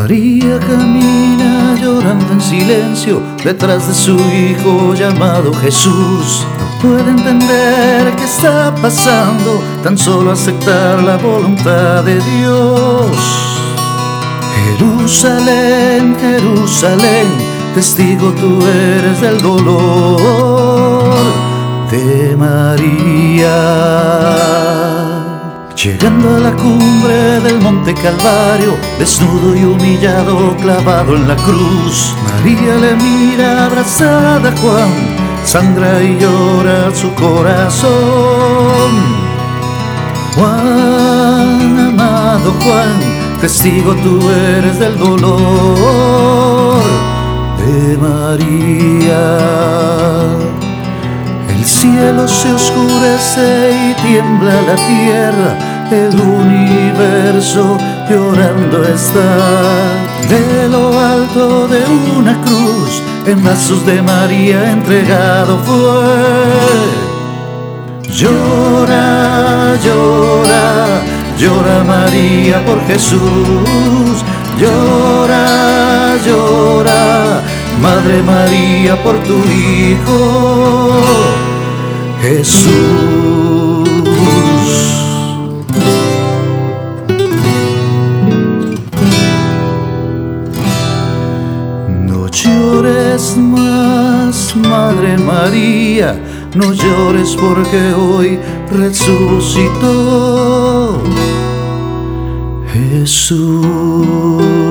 María camina llorando en silencio detrás de su hijo llamado Jesús. No puede entender qué está pasando, tan solo aceptar la voluntad de Dios. Jerusalén, Jerusalén, testigo tú eres del dolor de María. Llegando a la cumbre monte Calvario, desnudo y humillado, clavado en la cruz, María le mira abrazada a Juan, sangra y llora su corazón. Juan, amado Juan, testigo tú eres del dolor de María. El cielo se oscurece y tiembla la tierra, el universo llorando está. De lo alto de una cruz, en brazos de María entregado fue. Llora, llora, llora María por Jesús. Llora, llora, Madre María por tu Hijo Jesús. Llores más, Madre María, no llores porque hoy resucitó Jesús.